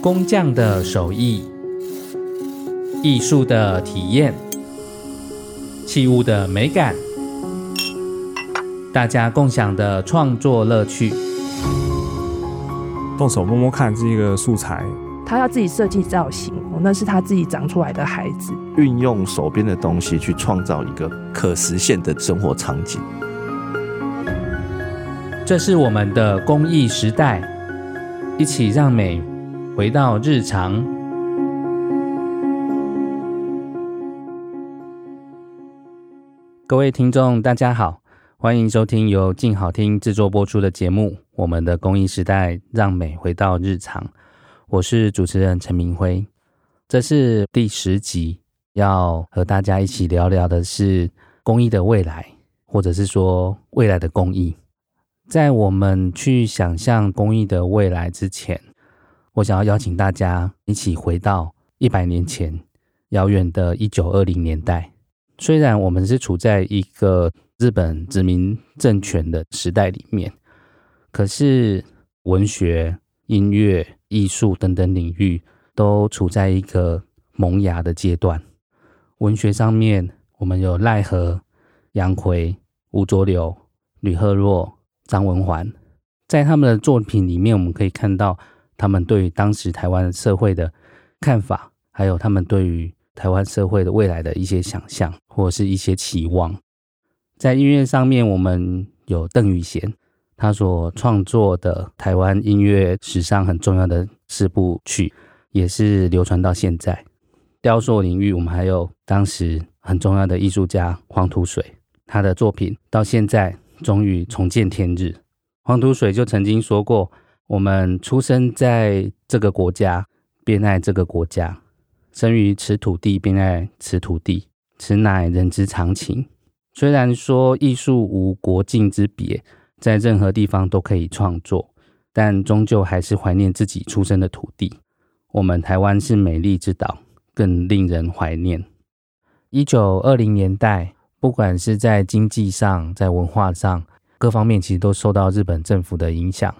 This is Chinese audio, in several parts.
工匠的手艺，艺术的体验，器物的美感，大家共享的创作乐趣。动手摸摸看这个素材，他要自己设计造型，那是他自己长出来的孩子。运用手边的东西去创造一个可实现的生活场景。这是我们的公益时代，一起让美回到日常。各位听众，大家好，欢迎收听由静好听制作播出的节目《我们的公益时代，让美回到日常》。我是主持人陈明辉，这是第十集，要和大家一起聊聊的是公益的未来，或者是说未来的公益。在我们去想象公益的未来之前，我想要邀请大家一起回到一百年前，遥远的一九二零年代。虽然我们是处在一个日本殖民政权的时代里面，可是文学、音乐、艺术等等领域都处在一个萌芽的阶段。文学上面，我们有赖和、杨逵、吴浊流、吕赫若、张文环，在他们的作品里面，我们可以看到。他们对于当时台湾社会的看法，还有他们对于台湾社会的未来的一些想象，或者是一些期望。在音乐上面，我们有邓雨贤，他所创作的台湾音乐史上很重要的四部曲，也是流传到现在。雕塑领域，我们还有当时很重要的艺术家黄土水，他的作品到现在终于重见天日。黄土水就曾经说过。我们出生在这个国家，便爱这个国家；生于此土地，便爱此土地。此乃人之常情。虽然说艺术无国境之别，在任何地方都可以创作，但终究还是怀念自己出生的土地。我们台湾是美丽之岛，更令人怀念。一九二零年代，不管是在经济上，在文化上，各方面其实都受到日本政府的影响。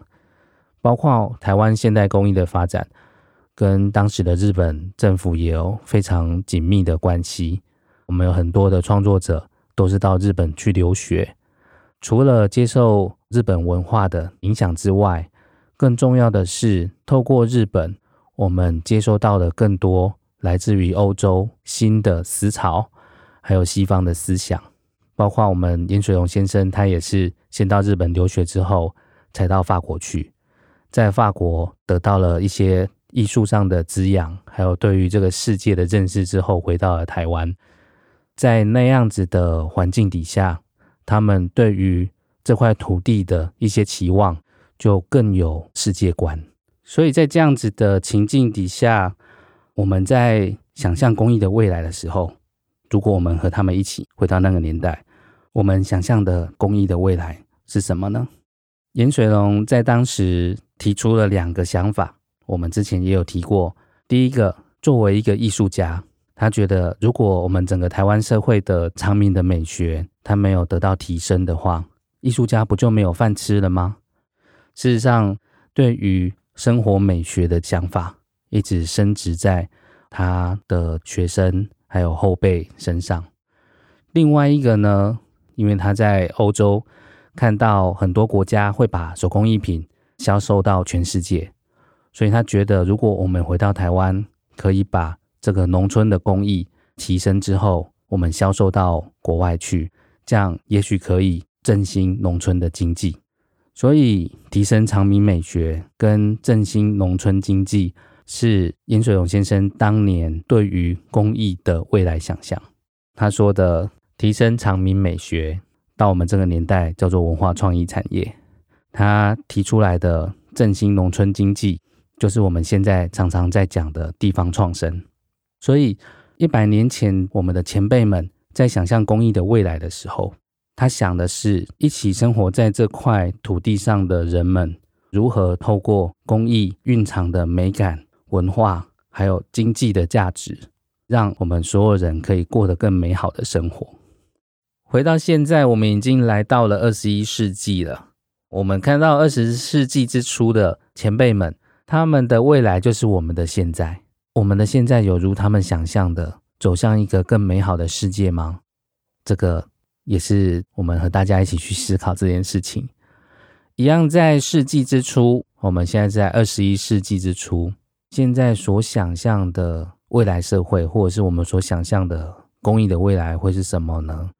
包括台湾现代工艺的发展，跟当时的日本政府也有非常紧密的关系。我们有很多的创作者都是到日本去留学，除了接受日本文化的影响之外，更重要的是透过日本，我们接收到了更多来自于欧洲新的思潮，还有西方的思想。包括我们颜水龙先生，他也是先到日本留学之后，才到法国去。在法国得到了一些艺术上的滋养，还有对于这个世界的认识之后，回到了台湾。在那样子的环境底下，他们对于这块土地的一些期望就更有世界观。所以在这样子的情境底下，我们在想象公益的未来的时候，如果我们和他们一起回到那个年代，我们想象的公益的未来是什么呢？颜水龙在当时。提出了两个想法，我们之前也有提过。第一个，作为一个艺术家，他觉得如果我们整个台湾社会的长民的美学，他没有得到提升的话，艺术家不就没有饭吃了吗？事实上，对于生活美学的想法，一直深植在他的学生还有后辈身上。另外一个呢，因为他在欧洲看到很多国家会把手工艺品。销售到全世界，所以他觉得，如果我们回到台湾，可以把这个农村的工艺提升之后，我们销售到国外去，这样也许可以振兴农村的经济。所以，提升长明美学跟振兴农村经济，是颜水龙先生当年对于工艺的未来想象。他说的提升常民美学，到我们这个年代叫做文化创意产业。他提出来的振兴农村经济，就是我们现在常常在讲的地方创生。所以，一百年前我们的前辈们在想象工艺的未来的时候，他想的是一起生活在这块土地上的人们，如何透过工艺蕴藏的美感、文化，还有经济的价值，让我们所有人可以过得更美好的生活。回到现在，我们已经来到了二十一世纪了。我们看到二十世纪之初的前辈们，他们的未来就是我们的现在。我们的现在有如他们想象的走向一个更美好的世界吗？这个也是我们和大家一起去思考这件事情。一样在世纪之初，我们现在在二十一世纪之初，现在所想象的未来社会，或者是我们所想象的公益的未来会是什么呢？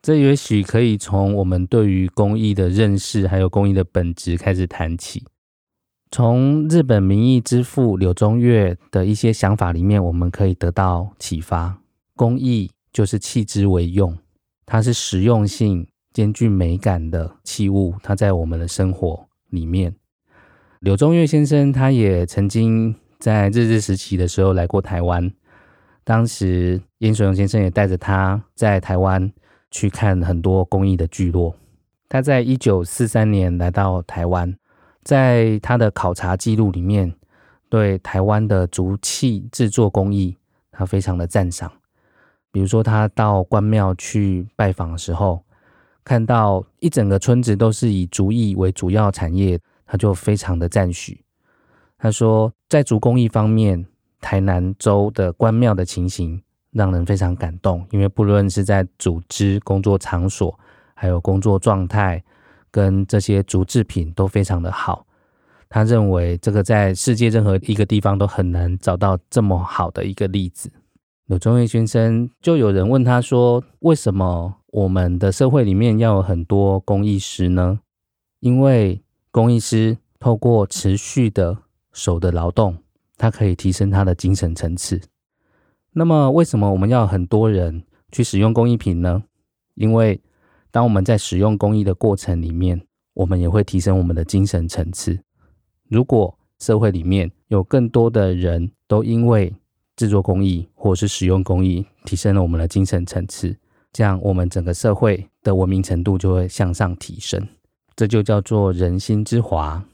这也许可以从我们对于公益的认识，还有公益的本质开始谈起。从日本民意之父柳宗悦的一些想法里面，我们可以得到启发。公益就是弃之为用，它是实用性兼具美感的器物，它在我们的生活里面。柳宗悦先生他也曾经在日治时期的时候来过台湾，当时颜水荣先生也带着他在台湾去看很多公益的聚落。他在一九四三年来到台湾。在他的考察记录里面，对台湾的竹器制作工艺，他非常的赞赏。比如说，他到关庙去拜访的时候，看到一整个村子都是以竹艺为主要产业，他就非常的赞许。他说，在竹工艺方面，台南州的关庙的情形让人非常感动，因为不论是在组织工作场所，还有工作状态。跟这些竹制品都非常的好，他认为这个在世界任何一个地方都很难找到这么好的一个例子。柳宗悦先生就有人问他说：“为什么我们的社会里面要有很多工艺师呢？”因为工艺师透过持续的手的劳动，他可以提升他的精神层次。那么，为什么我们要很多人去使用工艺品呢？因为当我们在使用工艺的过程里面，我们也会提升我们的精神层次。如果社会里面有更多的人都因为制作工艺或是使用工艺，提升了我们的精神层次，这样我们整个社会的文明程度就会向上提升。这就叫做人心之华。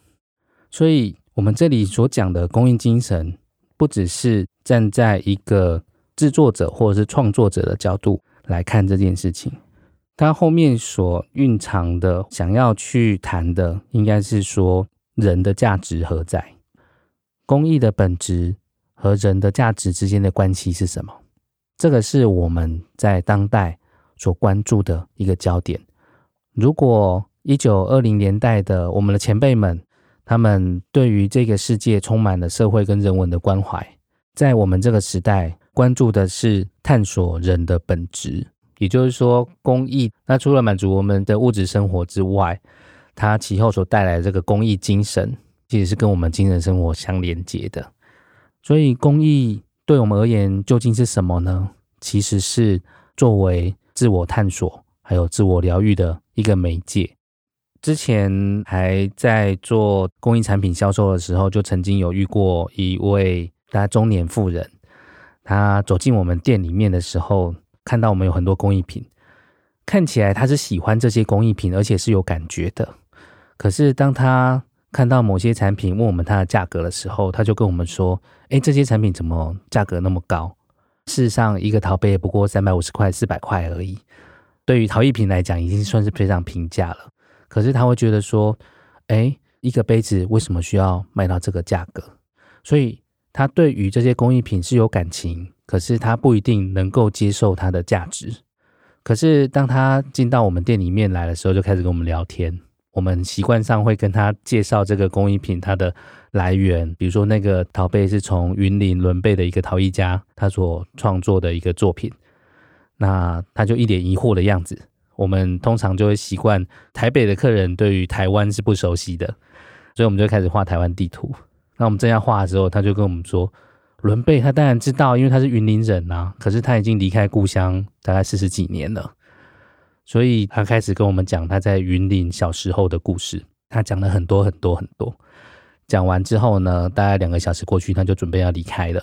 所以，我们这里所讲的公益精神，不只是站在一个制作者或者是创作者的角度来看这件事情。它后面所蕴藏的，想要去谈的，应该是说人的价值何在？公益的本质和人的价值之间的关系是什么？这个是我们在当代所关注的一个焦点。如果一九二零年代的我们的前辈们，他们对于这个世界充满了社会跟人文的关怀，在我们这个时代关注的是探索人的本质。也就是说，公益那除了满足我们的物质生活之外，它其后所带来的这个公益精神，其实是跟我们精神生活相连接的。所以，公益对我们而言究竟是什么呢？其实是作为自我探索还有自我疗愈的一个媒介。之前还在做公益产品销售的时候，就曾经有遇过一位大中年妇人，她走进我们店里面的时候。看到我们有很多工艺品，看起来他是喜欢这些工艺品，而且是有感觉的。可是当他看到某些产品，问我们它的价格的时候，他就跟我们说：“诶，这些产品怎么价格那么高？事实上，一个陶杯也不过三百五十块、四百块而已。对于陶艺品来讲，已经算是非常平价了。可是他会觉得说：诶，一个杯子为什么需要卖到这个价格？所以他对于这些工艺品是有感情。”可是他不一定能够接受它的价值。可是当他进到我们店里面来的时候，就开始跟我们聊天。我们习惯上会跟他介绍这个工艺品它的来源，比如说那个陶杯是从云林仑背的一个陶艺家他所创作的一个作品。那他就一脸疑惑的样子。我们通常就会习惯台北的客人对于台湾是不熟悉的，所以我们就开始画台湾地图。那我们正要画的时候，他就跟我们说。伦贝他当然知道，因为他是云林人呐、可是他已经离开故乡大概四十几年了，所以他开始跟我们讲他在云林小时候的故事。他讲了很多很多很多。讲完之后呢，大概两个小时过去，他就准备要离开了。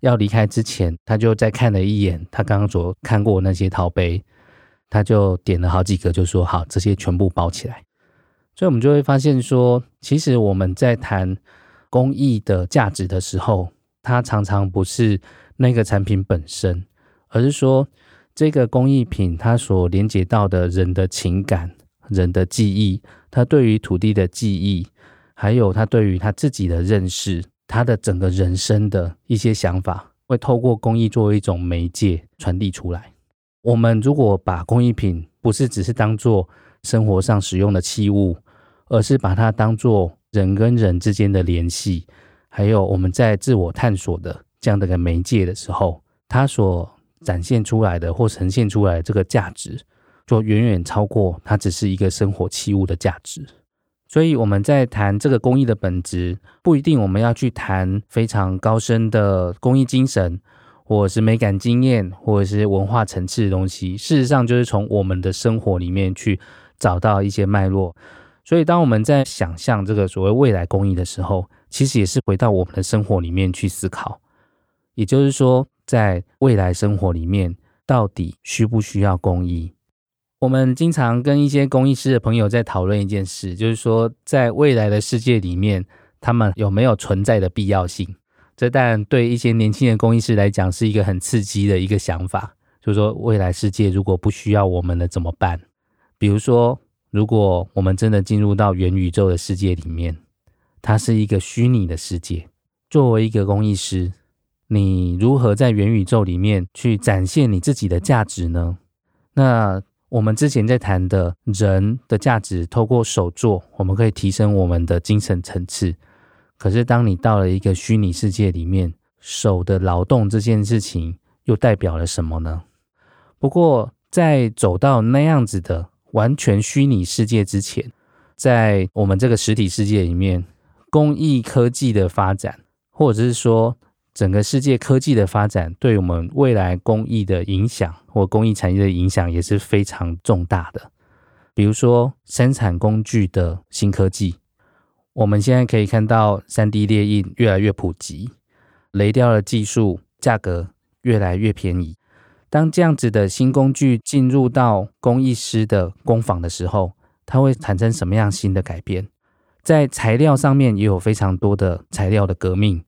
要离开之前，他就再看了一眼他刚刚所看过那些陶杯，他就点了好几个，就说：“好，这些全部包起来。”所以，我们就会发现说，其实我们在谈公益的价值的时候，它常常不是那个产品本身，而是说这个工艺品它所连接到的人的情感人的记忆，他对于土地的记忆，还有他对于他自己的认识，他的整个人生的一些想法，会透过工艺作为一种媒介传递出来。我们如果把工艺品不是只是当做生活上使用的器物，而是把它当做人跟人之间的联系，还有我们在自我探索的这样的一个媒介的时候，它所展现出来的或呈现出来的这个价值，就远远超过它只是一个生活器物的价值。所以我们在谈这个工艺的本质，不一定我们要去谈非常高深的工艺精神，或者是美感经验，或者是文化层次的东西。事实上，就是从我们的生活里面去找到一些脉络。所以，当我们在想象这个所谓未来工艺的时候，其实也是回到我们的生活里面去思考。也就是说，在未来生活里面，到底需不需要工艺？我们经常跟一些工艺师的朋友在讨论一件事，就是说，在未来的世界里面，他们有没有存在的必要性？这当然对一些年轻的工艺师来讲是一个很刺激的一个想法，就是说，未来世界如果不需要我们了怎么办？比如说。如果我们真的进入到元宇宙的世界里面，它是一个虚拟的世界。作为一个工艺师，你如何在元宇宙里面去展现你自己的价值呢？那我们之前在谈的人的价值，透过手作，我们可以提升我们的精神层次。可是，当你到了一个虚拟世界里面，手的劳动这件事情又代表了什么呢？不过，在走到那样子的。完全虚拟世界之前，在我们这个实体世界里面，工艺科技的发展，或者是说整个世界科技的发展，对我们未来工艺的影响或工艺产业的影响也是非常重大的。比如说生产工具的新科技，我们现在可以看到 3D 列印越来越普及，雷雕的技术价格越来越便宜。当这样子的新工具进入到工艺师的工坊的时候，它会产生什么样新的改变？在材料上面也有非常多的材料的革命。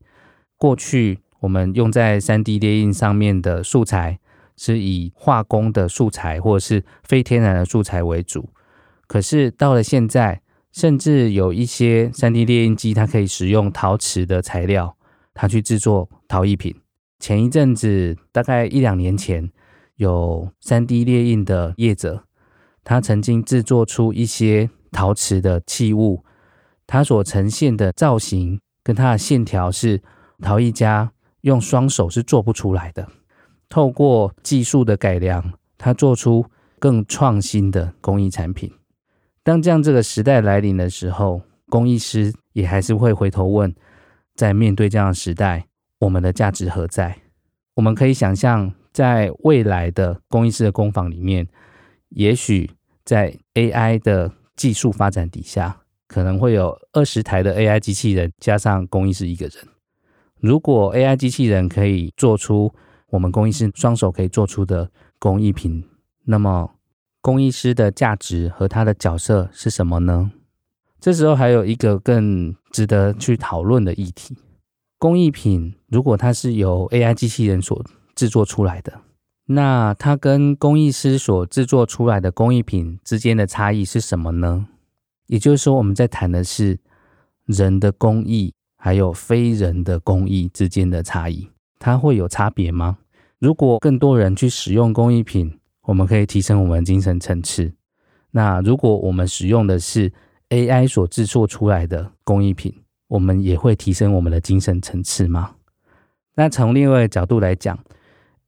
过去我们用在 3D 列印上面的素材是以化工的素材或者是非天然的素材为主，可是到了现在，甚至有一些 3D 列印机，它可以使用陶瓷的材料，它去制作陶艺品。前一阵子，大概一两年前，有 3D 列印的业者，他曾经制作出一些陶瓷的器物，它所呈现的造型跟它的线条是陶艺家用双手是做不出来的。透过技术的改良，他做出更创新的工艺产品。当这样这个时代来临的时候，工艺师也还是会回头问，在面对这样的时代。我们的价值何在？我们可以想象，在未来的工艺师的工坊里面，也许在 AI 的技术发展底下，可能会有二十台的 AI 机器人加上工艺师一个人。如果 AI 机器人可以做出我们工艺师双手可以做出的工艺品，那么工艺师的价值和他的角色是什么呢？这时候还有一个更值得去讨论的议题。工艺品如果它是由 AI 机器人所制作出来的，那它跟工艺师所制作出来的工艺品之间的差异是什么呢？也就是说，我们在谈的是人的工艺还有非人的工艺之间的差异，它会有差别吗？如果更多人去使用工艺品，我们可以提升我们精神层次。那如果我们使用的是 AI 所制作出来的工艺品，我们也会提升我们的精神层次吗？那从另外一个角度来讲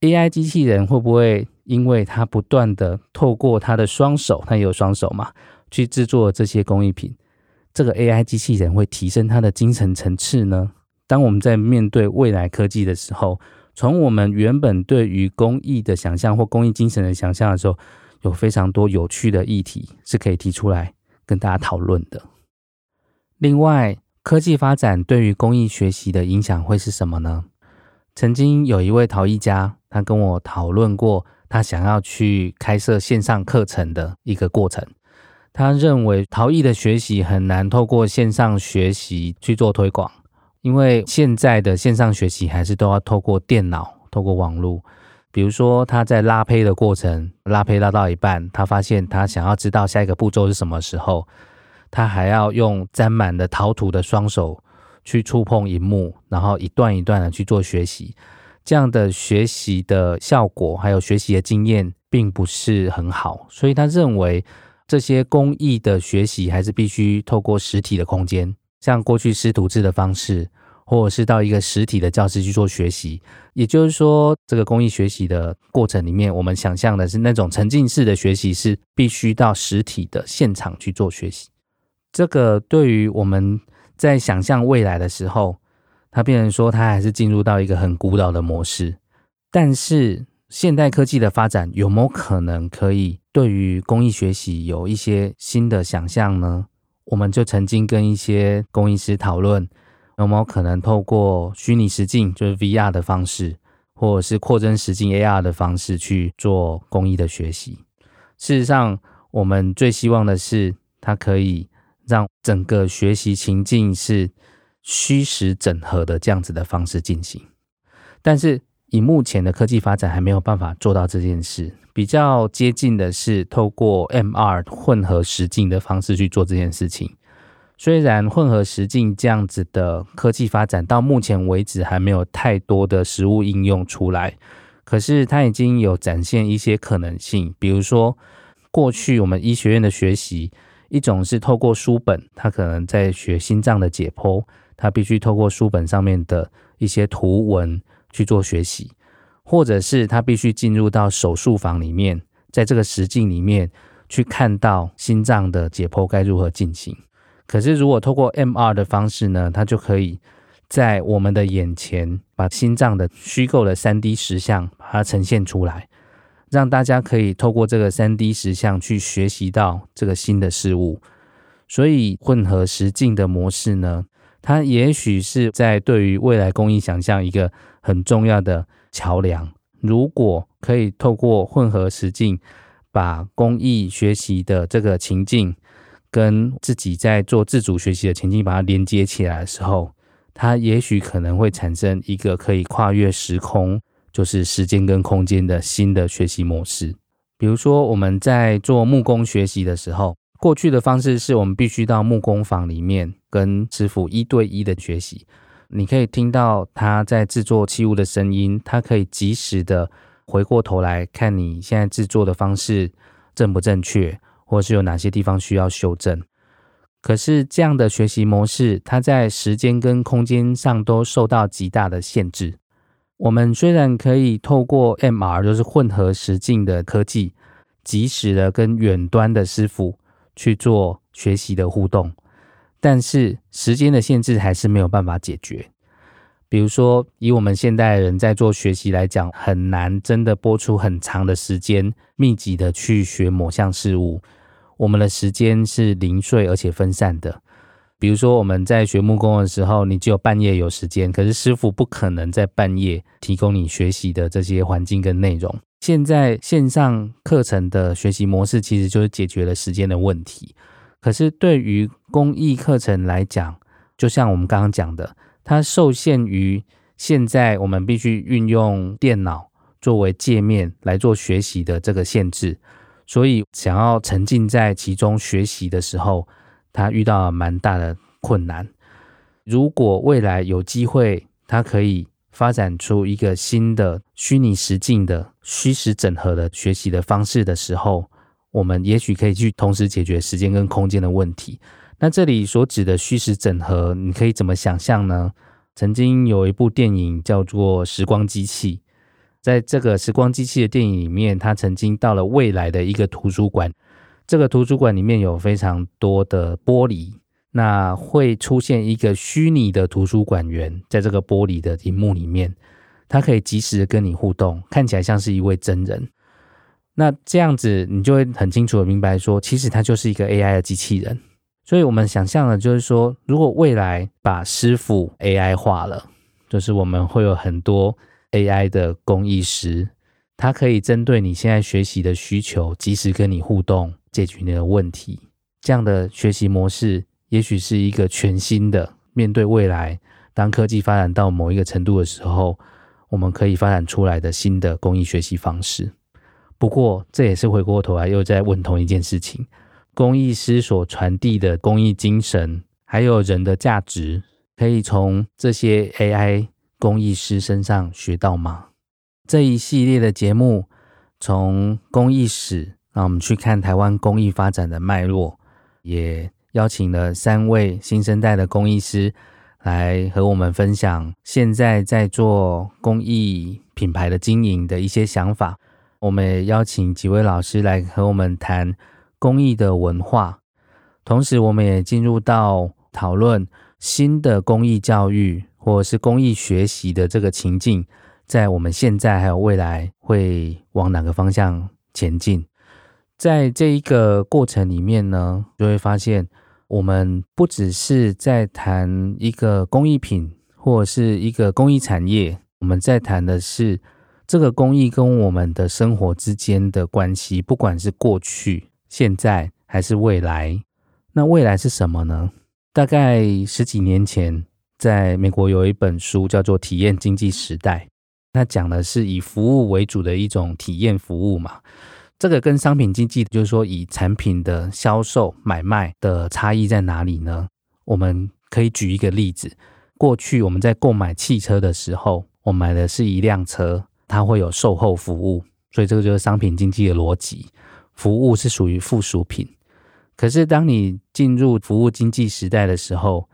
，AI 机器人会不会因为它不断的透过它的双手，它也有双手嘛，去制作这些工艺品，这个 AI 机器人会提升它的精神层次呢？当我们在面对未来科技的时候，从我们原本对于公益的想象或公益精神的想象的时候，有非常多有趣的议题是可以提出来跟大家讨论的。另外，科技发展对于公益学习的影响会是什么呢？曾经有一位陶艺家，他跟我讨论过，他想要去开设线上课程的一个过程。他认为陶艺的学习很难透过线上学习去做推广，因为现在的线上学习还是都要透过电脑、透过网络。比如说他在拉坯的过程，拉坯拉到一半，他发现他想要知道下一个步骤是什么时候，他还要用沾满了陶土的双手去触碰荧幕，然后一段一段的去做学习。这样的学习的效果还有学习的经验并不是很好，所以他认为这些工艺的学习还是必须透过实体的空间，像过去师徒制的方式。或者是到一个实体的教室去做学习，也就是说，这个公益学习的过程里面，我们想象的是那种沉浸式的学习，是必须到实体的现场去做学习。这个对于我们在想象未来的时候，它变成说它还是进入到一个很古老的模式。但是现代科技的发展有没有可能可以对于公益学习有一些新的想象呢？我们就曾经跟一些工艺师讨论。有没有可能透过虚拟实境，就是 VR 的方式，或者是扩增实境 AR 的方式去做工艺的学习？事实上，我们最希望的是，它可以让整个学习情境是虚实整合的这样子的方式进行。但是，以目前的科技发展，还没有办法做到这件事。比较接近的是透过 MR 混合实境的方式去做这件事情。虽然混合实境这样子的科技发展到目前为止还没有太多的实物应用出来，可是它已经有展现一些可能性。比如说，过去我们医学院的学习，一种是透过书本，它可能在学心脏的解剖，它必须透过书本上面的一些图文去做学习，或者是他必须进入到手术房里面，在这个实境里面去看到心脏的解剖该如何进行。可是，如果透过 MR 的方式呢，它就可以在我们的眼前把心脏的虚构的 3D 实像把它呈现出来，让大家可以透过这个 3D 实像去学习到这个新的事物。所以，混合实境的模式呢，它也许是在对于未来工艺想象一个很重要的桥梁。如果可以透过混合实境把工艺学习的这个情境，跟自己在做自主学习的情境，把它连接起来的时候，它也许可能会产生一个可以跨越时空，就是时间跟空间的新的学习模式。比如说，我们在做木工学习的时候，过去的方式是我们必须到木工坊里面跟师傅一对一的学习，你可以听到他在制作器物的声音，他可以及时的回过头来看你现在制作的方式正不正确。或是有哪些地方需要修正？可是这样的学习模式，它在时间跟空间上都受到极大的限制。我们虽然可以透过 MR，就是混合实境的科技，及时的跟远端的师傅去做学习的互动，但是时间的限制还是没有办法解决。比如说，以我们现代人在做学习来讲，很难真的播出很长的时间，密集的去学某项事物。我们的时间是零碎而且分散的。比如说，我们在学木工的时候，你只有半夜有时间，可是师傅不可能在半夜提供你学习的这些环境跟内容。现在线上课程的学习模式其实就是解决了时间的问题。可是对于公益课程来讲，就像我们刚刚讲的，它受限于现在我们必须运用电脑作为界面来做学习的这个限制。所以，想要沉浸在其中学习的时候，他遇到了蛮大的困难。如果未来有机会，他可以发展出一个新的虚拟实境的虚实整合的学习的方式的时候，我们也许可以去同时解决时间跟空间的问题。那这里所指的虚实整合，你可以怎么想象呢？曾经有一部电影叫做《时光机器》。在这个时光机器的电影里面，他曾经到了未来的一个图书馆。这个图书馆里面有非常多的玻璃，那会出现一个虚拟的图书馆员，在这个玻璃的荧幕里面，他可以及时的跟你互动，看起来像是一位真人。那这样子，你就会很清楚的明白说，其实它就是一个 AI 的机器人。所以我们想象的就是说，如果未来把师傅 AI 化了，就是我们会有很多。AI 的工艺师，他可以针对你现在学习的需求，及时跟你互动，解决你的问题。这样的学习模式，也许是一个全新的面对未来。当科技发展到某一个程度的时候，我们可以发展出来的新的工艺学习方式。不过，这也是回过头来又在问同一件事情：工艺师所传递的工艺精神，还有人的价值，可以从这些 AI 工艺师身上学到吗？这一系列的节目，从工艺史，让我们去看台湾工艺发展的脉络，也邀请了三位新生代的工艺师。来和我们分享现在在做公益品牌的经营的一些想法。我们也邀请几位老师来和我们谈公益的文化，同时我们也进入到讨论新的公益教育或者是公益学习的这个情境，在我们现在还有未来会往哪个方向前进？在这一个过程里面呢，就会发现。我们不只是在谈一个工艺品或者是一个工艺产业，我们在谈的是这个工艺跟我们的生活之间的关系，不管是过去、现在还是未来。那未来是什么呢？大概十几年前，在美国有一本书叫做《体验经济时代》，它讲的是以服务为主的一种体验服务嘛。这个跟商品经济，就是说以产品的销售买卖的差异在哪里呢？我们可以举一个例子：过去我们在购买汽车的时候，我买的是一辆车，它会有售后服务，所以这个就是商品经济的逻辑，服务是属于附属品。可是当你进入服务经济时代的时候，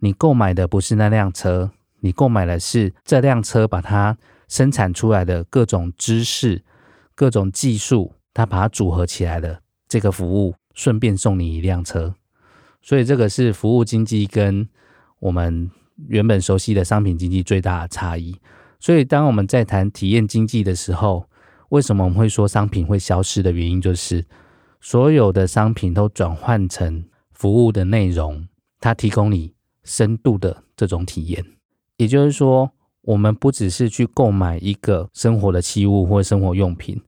你购买的不是那辆车，你购买的是这辆车把它生产出来的各种知识、各种技术。他把它组合起来的这个服务，顺便送你一辆车，所以这个是服务经济跟我们原本熟悉的商品经济最大的差异。所以当我们在谈体验经济的时候，为什么我们会说商品会消失的原因，就是所有的商品都转换成服务的内容，它提供你深度的这种体验。也就是说，我们不只是去购买一个生活的器物或生活用品。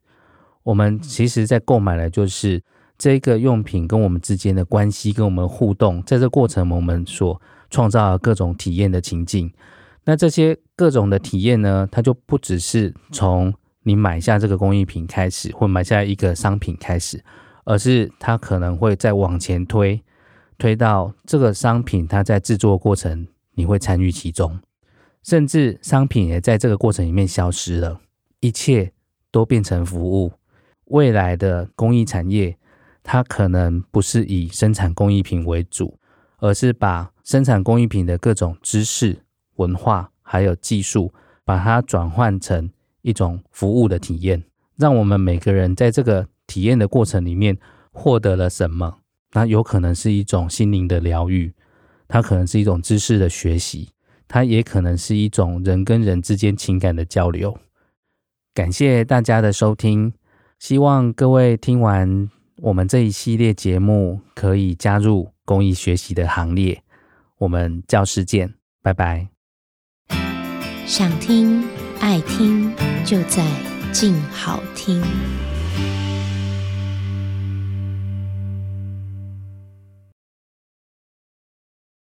我们其实，在购买的就是这个用品跟我们之间的关系，跟我们互动，在这过程，我们所创造的各种体验的情境。那这些各种的体验呢，它就不只是从你买下这个工艺品开始，或买下一个商品开始，而是它可能会再往前推，推到这个商品它在制作过程，你会参与其中，甚至商品也在这个过程里面消失了，一切都变成服务。未来的工艺产业，它可能不是以生产工艺品为主，而是把生产工艺品的各种知识、文化还有技术，把它转换成一种服务的体验，让我们每个人在这个体验的过程里面获得了什么？那有可能是一种心灵的疗愈，它可能是一种知识的学习，它也可能是一种人跟人之间情感的交流。感谢大家的收听。希望各位听完我们这一系列节目，可以加入公益学习的行列。我们教室见，拜拜。想听爱听，就在静好听。